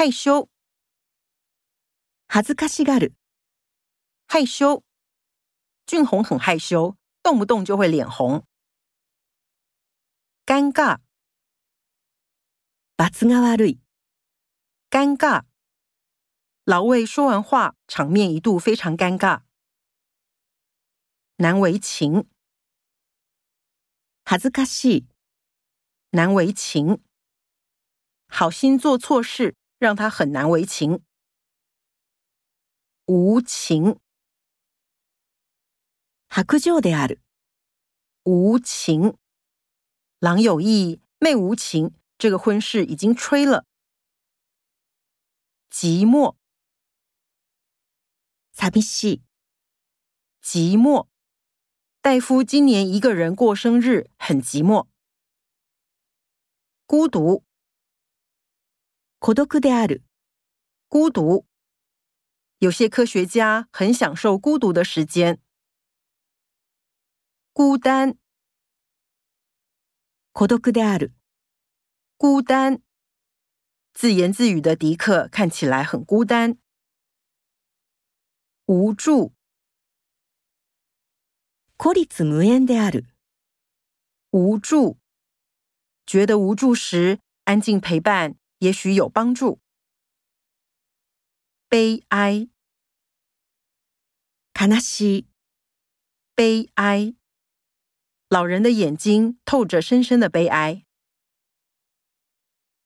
害羞，恥ずかしがる。害羞，俊宏很害羞，动不动就会脸红。尴尬，場が悪い。尴尬，老魏说完话，场面一度非常尴尬。难为情，恥ずかしい。难为情，好心做错事。让他很难为情，无情，白状である。无情，郎有意，妹无情，这个婚事已经吹了。寂寞，寂寞，戴夫今年一个人过生日，很寂寞，孤独。孤独である。孤独。有些科学家很享受孤独的时间。孤单，孤独である。孤单。自言自语的迪克看起来很孤单。无助，孤立無援である。无助。觉得无助时，安静陪伴。也许有帮助。悲哀卡纳西，悲哀。老人的眼睛透着深深的悲哀。